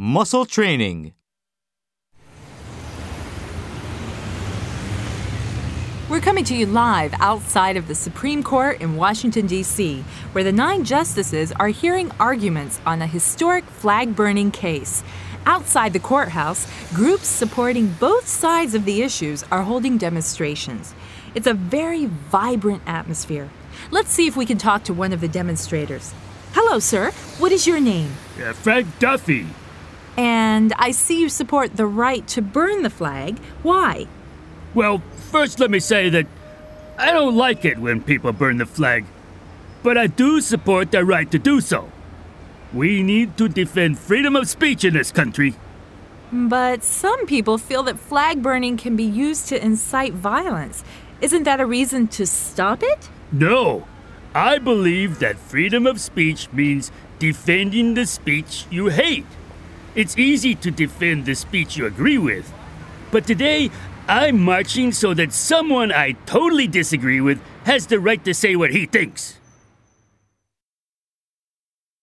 Muscle training. We're coming to you live outside of the Supreme Court in Washington, D.C., where the nine justices are hearing arguments on a historic flag burning case. Outside the courthouse, groups supporting both sides of the issues are holding demonstrations. It's a very vibrant atmosphere. Let's see if we can talk to one of the demonstrators. Hello, sir. What is your name? Uh, Frank Duffy. And I see you support the right to burn the flag. Why? Well, first let me say that I don't like it when people burn the flag, but I do support their right to do so. We need to defend freedom of speech in this country. But some people feel that flag burning can be used to incite violence. Isn't that a reason to stop it? No, I believe that freedom of speech means defending the speech you hate. It's easy to defend the speech you agree with. But today, I'm marching so that someone I totally disagree with has the right to say what he thinks.